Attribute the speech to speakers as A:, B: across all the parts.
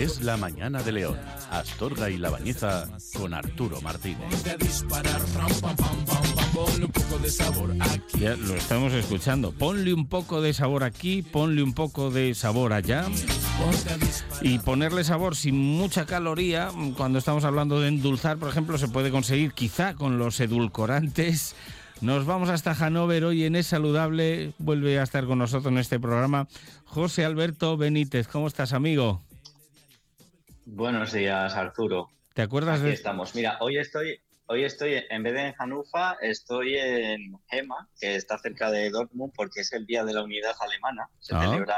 A: Es la mañana de León. Astorga y La Bañeza con Arturo Martínez.
B: Ya lo estamos escuchando. Ponle un poco de sabor aquí, ponle un poco de sabor allá. Y ponerle sabor sin mucha caloría, cuando estamos hablando de endulzar, por ejemplo, se puede conseguir quizá con los edulcorantes. Nos vamos hasta Hannover hoy en Es Saludable. Vuelve a estar con nosotros en este programa José Alberto Benítez. ¿Cómo estás, amigo?
C: Buenos días, Arturo.
B: ¿Te acuerdas
C: Aquí
B: de...?
C: estamos. Mira, hoy estoy, hoy estoy, en vez de en Hannover, estoy en Gema, que está cerca de Dortmund, porque es el Día de la Unidad Alemana. Se
B: Ah.
C: celebra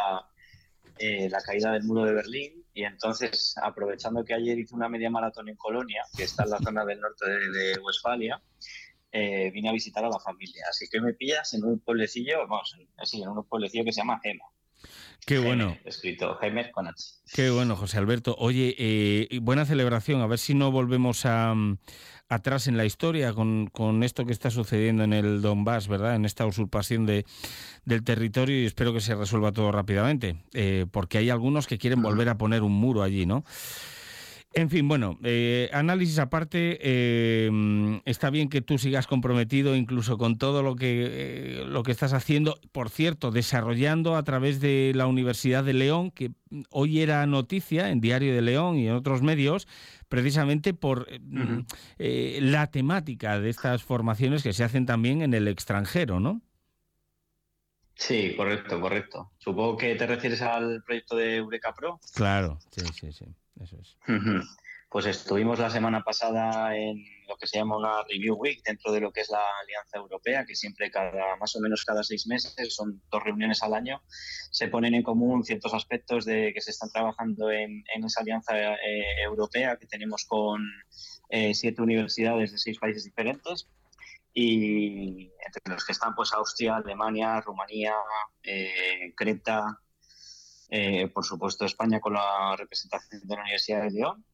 C: eh, la caída del muro de Berlín. Y entonces, aprovechando que ayer hice una media maratón en Colonia, que está en la zona del norte de, de Westfalia, eh, vine a visitar a la familia. Así que me pillas en un pueblecillo, vamos, sí, en un pueblecillo que se llama Gema.
B: Qué bueno.
C: Escrito Gemer con H.
B: Qué bueno, José Alberto. Oye, eh, buena celebración. A ver si no volvemos a, mm, atrás en la historia con, con esto que está sucediendo en el Donbass, ¿verdad? En esta usurpación de, del territorio y espero que se resuelva todo rápidamente, eh, porque hay algunos que quieren volver a poner un muro allí, ¿no? En fin, bueno, eh, análisis aparte, eh, está bien que tú sigas comprometido incluso con todo lo que, eh, lo que estás haciendo, por cierto, desarrollando a través de la Universidad de León, que hoy era noticia en Diario de León y en otros medios, precisamente por eh, mm, eh, la temática de estas formaciones que se hacen también en el extranjero, ¿no?
C: Sí, correcto, correcto. Supongo que te refieres al proyecto de Eureka Pro.
B: Claro, sí, sí, sí, eso es.
C: Pues estuvimos la semana pasada en lo que se llama una Review Week dentro de lo que es la Alianza Europea, que siempre cada más o menos cada seis meses, son dos reuniones al año, se ponen en común ciertos aspectos de que se están trabajando en, en esa Alianza eh, Europea que tenemos con eh, siete universidades de seis países diferentes y entre los que están pues Austria, Alemania, Rumanía, eh, Creta, eh, por supuesto España con la representación de la Universidad de León,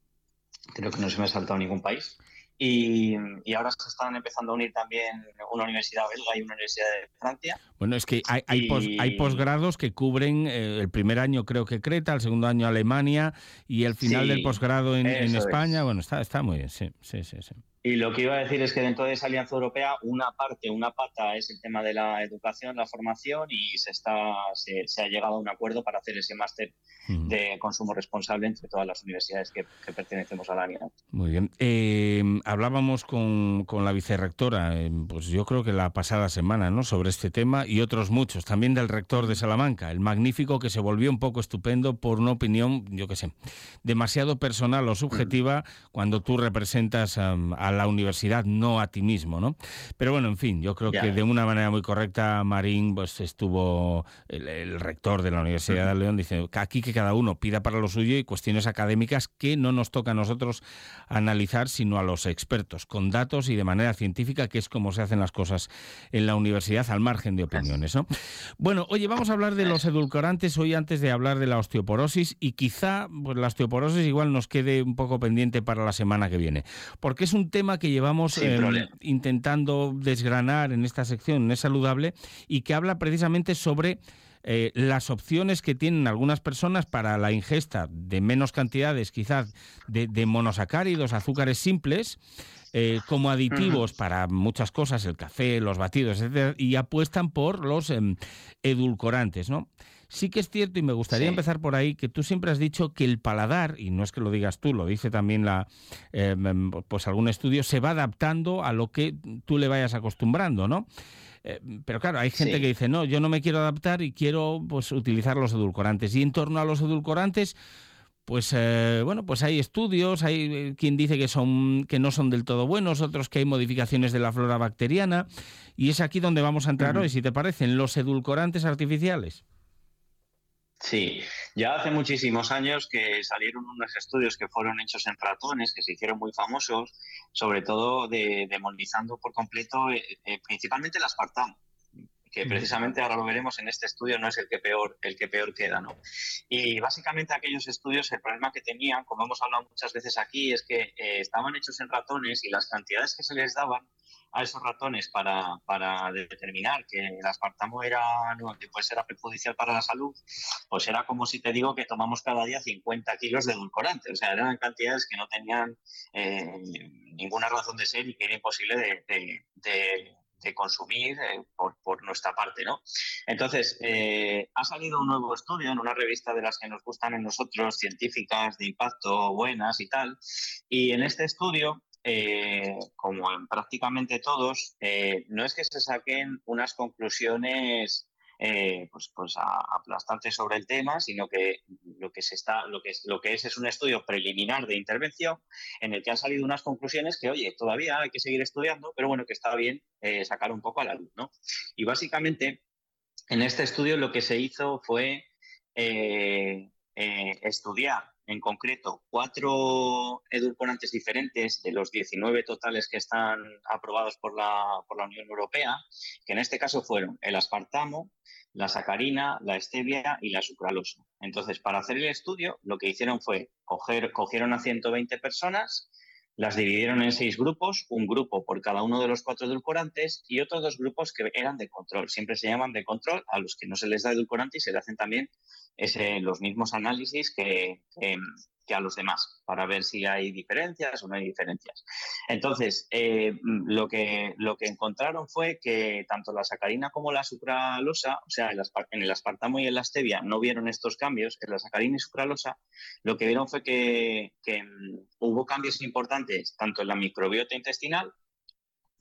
C: creo que no se me ha saltado ningún país. Y, y ahora se están empezando a unir también una universidad belga y una universidad de Francia.
B: Bueno, es que hay, hay, pos- hay posgrados que cubren eh, el primer año creo que Creta, el segundo año Alemania y el final
C: Sí,
B: del posgrado en, España.
C: es.
B: Bueno, está, está muy bien, sí, sí, sí. sí.
C: Y lo que iba a decir es que dentro de esa alianza europea, una parte, una pata es el tema de la educación, la formación, y se, está, se, se ha llegado a un acuerdo para hacer ese máster de consumo responsable entre todas las universidades que, que pertenecemos a la alianza.
B: Muy bien. Eh, hablábamos con, con la vicerrectora, eh, pues yo creo que la pasada semana, ¿no? Sobre este tema y otros muchos. También del rector de Salamanca, el magnífico que se volvió un poco estupendo por una opinión, yo qué sé, demasiado personal o subjetiva cuando tú representas am, a la universidad, no a ti mismo, ¿no? Pero bueno, en fin, yo creo
C: Ya.
B: que de una manera muy correcta, Marín, pues estuvo el, el rector de la Universidad de León, dice que aquí que cada uno pida para lo suyo y cuestiones académicas que no nos toca a nosotros analizar, sino a los expertos, con datos y de manera científica, que es como se hacen las cosas en la universidad, al margen de opiniones, ¿no? Bueno, oye, vamos a hablar de los edulcorantes hoy antes de hablar de la osteoporosis y quizá pues, la osteoporosis igual nos quede un poco pendiente para la semana que viene, porque es un tema que llevamos em, intentando desgranar en esta sección, Es Saludable, y que habla precisamente sobre eh, las opciones que tienen algunas personas para la ingesta de menos cantidades, quizás, de, de monosacáridos, azúcares simples, eh, como aditivos para muchas cosas, el café, los batidos, etcétera, y apuestan por los em, edulcorantes, ¿no? Sí que es cierto, y me gustaría
C: Sí.
B: empezar por ahí, que tú siempre has dicho que el paladar, y no es que lo digas tú, lo dice también la, eh, pues algún estudio, se va adaptando a lo que tú le vayas acostumbrando, ¿no? Eh, pero claro, hay gente
C: Sí.
B: que dice, no, yo no me quiero adaptar y quiero pues utilizar los edulcorantes. Y en torno a los edulcorantes, pues eh, bueno, pues hay estudios, hay eh, quien dice que son que no son del todo buenos, otros que hay modificaciones de la flora bacteriana, y es aquí donde vamos a entrar hoy, si te parecen, los edulcorantes artificiales.
C: Sí, ya hace muchísimos años que salieron unos estudios que fueron hechos en ratones, que se hicieron muy famosos, sobre todo de, demonizando por completo, eh, eh, principalmente el aspartamo. Que precisamente ahora lo veremos en este estudio no es el que peor el que peor queda no y básicamente aquellos estudios el problema que tenían como hemos hablado muchas veces aquí es que eh, estaban hechos en ratones y las cantidades que se les daban a esos ratones para, para determinar que el aspartamo era, no, que pues era perjudicial para la salud, pues era como si te digo que tomamos cada día 50 kilos de edulcorante. O sea, eran cantidades que no tenían eh, ninguna razón de ser y que era imposible de, de, de consumir eh, por, por, nuestra parte, ¿no? Entonces, eh, ha salido un nuevo estudio en una revista de las que nos gustan en nosotros, científicas, de impacto, buenas y tal, y en este estudio eh, como en prácticamente todos, no es que se saquen unas conclusiones eh, pues, pues aplastantes sobre el tema, sino que lo que, se está, lo, que es, lo que es es un estudio preliminar de intervención en el que han salido unas conclusiones que, oye, todavía hay que seguir estudiando, pero bueno, que está bien sacar un poco a la luz. ¿no? Y básicamente, en este estudio lo que se hizo fue estudiar en concreto cuatro edulcorantes diferentes de los 19 totales que están aprobados por la, por la Unión Europea, que en este caso fueron el aspartamo, la sacarina, la stevia y la sucralosa. Entonces, para hacer el estudio, lo que hicieron fue coger, cogieron a 120 personas, las dividieron en seis grupos, un grupo por cada uno de los cuatro edulcorantes y otros dos grupos que eran de control. Siempre se llaman de control a los que no se les da edulcorante y se le hacen también ese, los mismos análisis que, que, a los demás para ver si hay diferencias o no hay diferencias. Entonces, eh, lo, que, lo que encontraron fue que tanto la sacarina como la sucralosa, o sea, en el aspartamo y en la stevia no vieron estos cambios, en la sacarina y sucralosa, lo que vieron fue que, que mm, hubo cambios importantes tanto en la microbiota intestinal,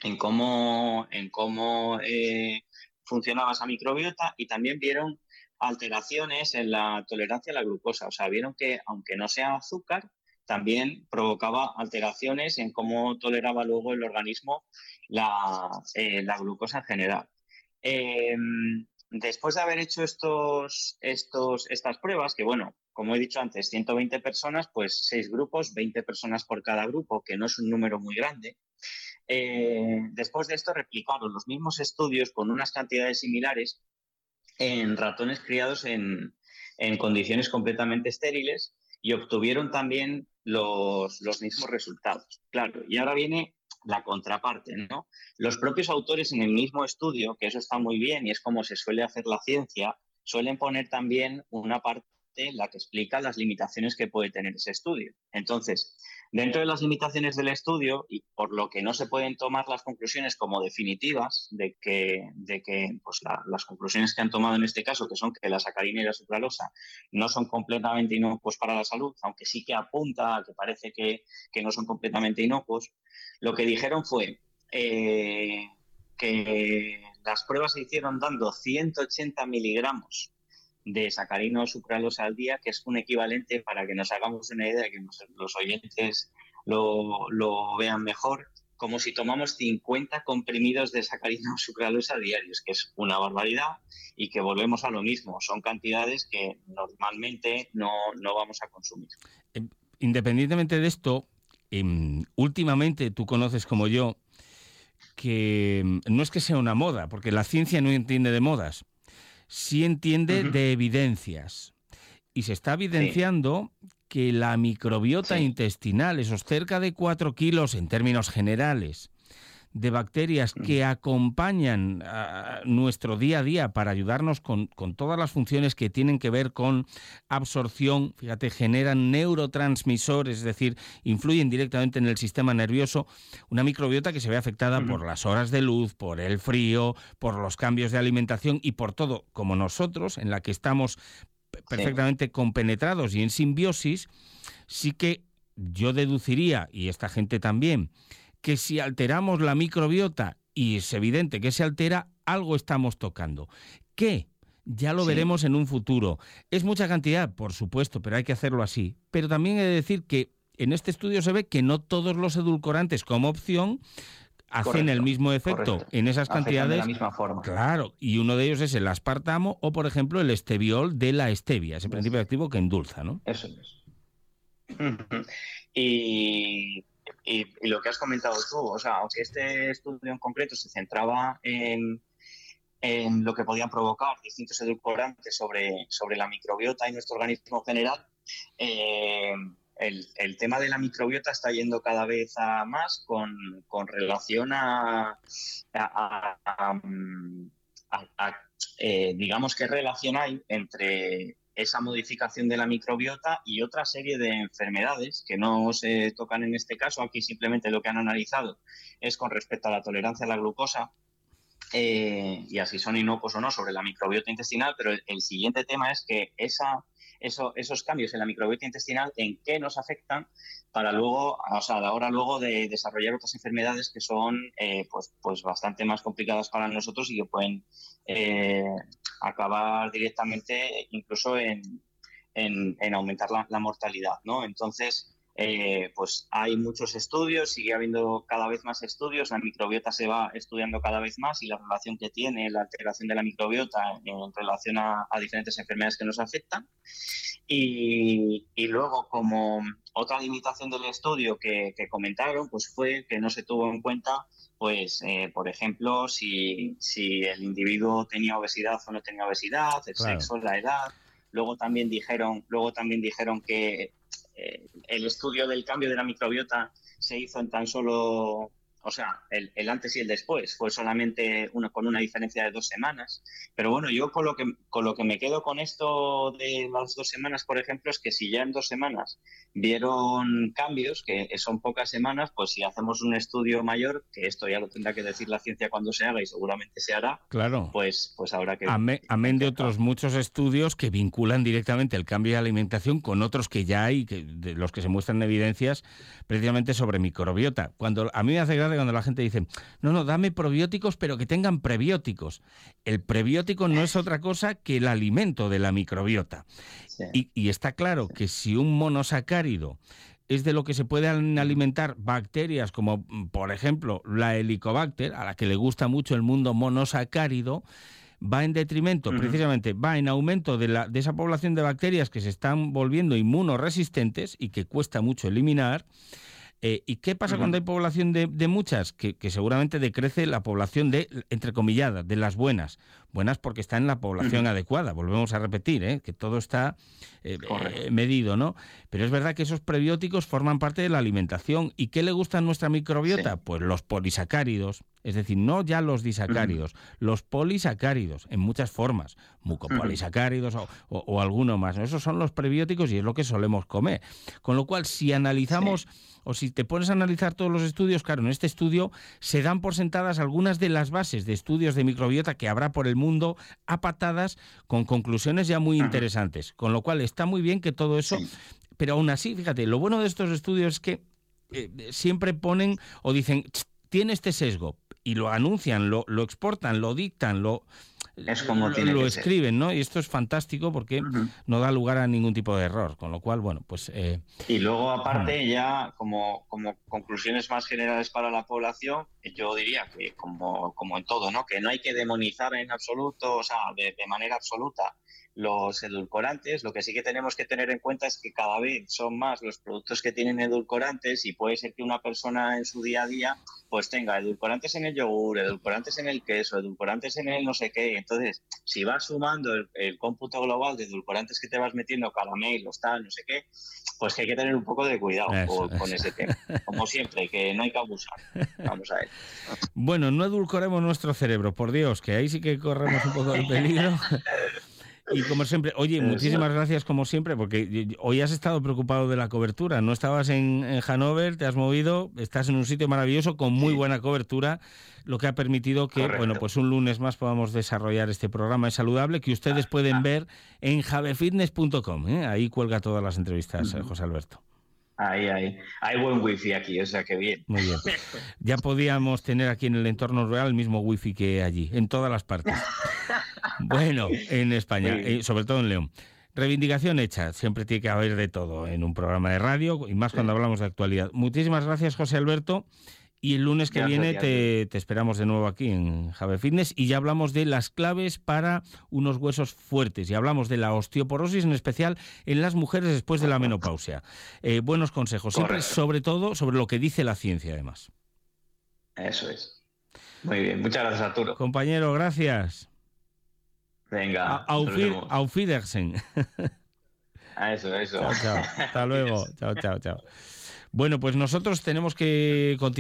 C: en cómo, en cómo eh, funcionaba esa microbiota y también vieron alteraciones en la tolerancia a la glucosa. O sea, vieron que aunque no sea azúcar, también provocaba alteraciones en cómo toleraba luego el organismo la, eh, glucosa en general. Em, después de haber hecho estos, estos, estas pruebas, que bueno, como he dicho antes, 120 personas, pues seis grupos, 20 personas por cada grupo, que no es un número muy grande. Eh, después de esto replicaron los mismos estudios con unas cantidades similares en ratones criados en, condiciones completamente estériles y obtuvieron también los, mismos resultados. Claro, y ahora viene la contraparte, ¿no? Los propios autores en el mismo estudio, que eso está muy bien y es como se suele hacer la ciencia, suelen poner también una la que explica las limitaciones que puede tener ese estudio. Entonces, Dentro de las limitaciones del estudio, y por lo que no se pueden tomar las conclusiones como definitivas de que, de que pues las conclusiones que han tomado en este caso, que son que la sacarina y la sucralosa no son completamente inocuos para la salud, aunque sí que apunta a que parece que, que no son completamente inocuos, lo que dijeron fue eh, que las pruebas se hicieron dando 180 miligramos de sacarina o sucralosa al día, que es un equivalente, para que nos hagamos una idea, que los oyentes lo, lo vean mejor, como si tomamos 50 comprimidos de sacarina o sucralosa diarios, que es una barbaridad y que volvemos a lo mismo. Son cantidades que normalmente no, no vamos a consumir.
B: Em, independientemente de esto, em, últimamente tú conoces como yo que em, no es que sea una moda, porque la ciencia no entiende de modas, sí entiende de evidencias. Y se está evidenciando que la microbiota intestinal, esos cerca de 4 kilos en términos generales, de bacterias mm. que acompañan a nuestro día a día para ayudarnos con, todas las funciones que tienen que ver con absorción, fíjate, generan neurotransmisores, es decir, influyen directamente en el sistema nervioso, una microbiota que se ve afectada por las horas de luz, por el frío, por los cambios de alimentación y por todo, como nosotros, en la que estamos perfectamente compenetrados y en simbiosis, sí que yo deduciría, y esta gente también, que si alteramos la microbiota, y es evidente que se altera, algo estamos tocando. ¿Qué? Ya lo veremos en un futuro. Es mucha cantidad, por supuesto, pero hay que hacerlo así. Pero también he de decir que en este estudio se ve que no todos los edulcorantes como opción hacen el mismo efecto en esas cantidades. De
C: la misma forma.
B: Claro, y uno de ellos es el aspartamo o, por ejemplo, el esteviol de la stevia, ese principio activo que endulza, ¿no?
C: Eso es. y y, lo que has comentado tú, o sea, aunque este estudio en concreto se centraba en, en lo que podían provocar distintos edulcorantes sobre, sobre la microbiota y nuestro organismo general, eh, el, tema de la microbiota está yendo cada vez a más con, relación a, eh, digamos, qué relación hay entre esa modificación de la microbiota y otra serie de enfermedades que no se tocan en este caso. Aquí simplemente lo que han analizado es con respecto a la tolerancia a la glucosa, eh, y así son inocuos o no sobre la microbiota intestinal, pero el, siguiente tema es que esa, esos cambios en la microbiota intestinal, en qué nos afectan para luego, o sea, a la hora luego de desarrollar otras enfermedades que son eh, pues, pues bastante más complicadas para nosotros y que pueden eh, acabar directamente incluso en, en, aumentar la, mortalidad, ¿no? Entonces, eh, pues hay muchos estudios, sigue habiendo cada vez más estudios, la microbiota se va estudiando cada vez más y la relación que tiene la alteración de la microbiota en relación a, diferentes enfermedades que nos afectan. Y, luego, como otra limitación del estudio que, comentaron, pues fue que no se tuvo en cuenta, pues, eh, por ejemplo, si, si, el individuo tenía obesidad o no tenía obesidad, el sexo, la edad. Luego también dijeron, luego también dijeron que el estudio del cambio de la microbiota se hizo en tan solo o sea, el, antes y el después, fue solamente uno, con una diferencia de dos semanas. Pero bueno, yo con lo, que, con lo que me quedo con esto de las dos semanas, por ejemplo, es que si ya en dos semanas vieron cambios, que son pocas semanas, pues si hacemos un estudio mayor, que esto ya lo tendrá que decir la ciencia cuando se haga y seguramente se hará,
B: claro.
C: pues, pues habrá que...
B: Amén, de otros muchos estudios que vinculan directamente el cambio de alimentación con otros que ya hay, que, de los que se muestran evidencias precisamente sobre microbiota. Cuando a mí me hace gracia cuando la gente dice, no, no, dame probióticos, pero que tengan prebióticos. El prebiótico no es otra cosa que el alimento de la microbiota. Y, y está claro que si un monosacárido es de lo que se pueden alimentar bacterias como, por ejemplo, la helicobacter, a la que le gusta mucho el mundo monosacárido, va en detrimento, precisamente, va en aumento de, la, de esa población de bacterias que se están volviendo inmunoresistentes y que cuesta mucho eliminar. Eh, ¿Y qué pasa cuando hay población de, muchas? Que, seguramente decrece la población de, entrecomillada, de las buenas. Buenas porque está en la población adecuada, volvemos a repetir, ¿eh? que todo está eh, medido, ¿no? Pero es verdad que esos prebióticos forman parte de la alimentación. ¿Y qué le gusta a nuestra microbiota? Pues los polisacáridos, es decir, no ya los disacáridos, los polisacáridos, en muchas formas, mucopolisacáridos o, o, alguno más. Esos son los prebióticos y es lo que solemos comer. Con lo cual, si analizamos o si te pones a analizar todos los estudios, claro, en este estudio se dan por sentadas algunas de las bases de estudios de microbiota que habrá por el mundo a patadas con conclusiones ya muy interesantes. Con lo cual está muy bien que todo eso... Pero aún así, fíjate, lo bueno de estos estudios es que eh, siempre ponen o dicen, tiene este sesgo, y lo anuncian, lo, lo exportan, lo dictan, lo,
C: es como
B: lo, escriben, ¿no? Y esto es fantástico porque no da lugar a ningún tipo de error, con lo cual, bueno, pues... Eh,
C: y luego, aparte, ya como, como conclusiones más generales para la población, yo diría que como, como en todo, ¿no? Que no hay que demonizar en absoluto, o sea, de manera absoluta los edulcorantes, lo que sí que tenemos que tener en cuenta es que cada vez son más los productos que tienen edulcorantes y puede ser que una persona en su día a día pues tenga edulcorantes en el yogur, edulcorantes en el queso, edulcorantes en el no sé qué. Entonces, si vas sumando el, cómputo global de edulcorantes que te vas metiendo, caramelos, tal, no sé qué, pues que hay que tener un poco de cuidado con, ese tema. Como siempre, que no hay que abusar. Vamos a ver.
B: Bueno, no edulcoremos nuestro cerebro, por Dios, que ahí sí que corremos un poco el peligro. Y como siempre, oye, muchísimas gracias como siempre, porque hoy has estado preocupado de la cobertura. No estabas en, en Hannover, te has movido, estás en un sitio maravilloso con muy buena cobertura, lo que ha permitido que, bueno, pues un lunes más podamos desarrollar este programa es saludable que ustedes ah, pueden ah. ver en javefitness.com. ¿eh? Ahí cuelga todas las entrevistas, eh, José Alberto.
C: Ahí, ahí. Hay buen wifi aquí, o sea que bien.
B: Muy bien. Ya podíamos tener aquí en el entorno real el mismo wifi que allí, en todas las partes. Bueno, en España, eh, sobre todo en León. Reivindicación hecha, siempre tiene que haber de todo en un programa de radio y más cuando hablamos de actualidad. Muchísimas gracias, José Alberto. Y el lunes que viene te, esperamos de nuevo aquí en Jave Fitness y ya hablamos de las claves para unos huesos fuertes y hablamos de la osteoporosis en especial en las mujeres después de la menopausia. Eh, buenos consejos, siempre sobre todo sobre lo que dice la ciencia además.
C: Eso es. Muy bien, muchas gracias Arturo.
B: Compañero, gracias.
C: Venga.
B: Auf, Wiedersehen.
C: A eso, eso.
B: Chao, chao. Hasta luego. chao, chao, chao. Bueno, pues nosotros tenemos que continuar.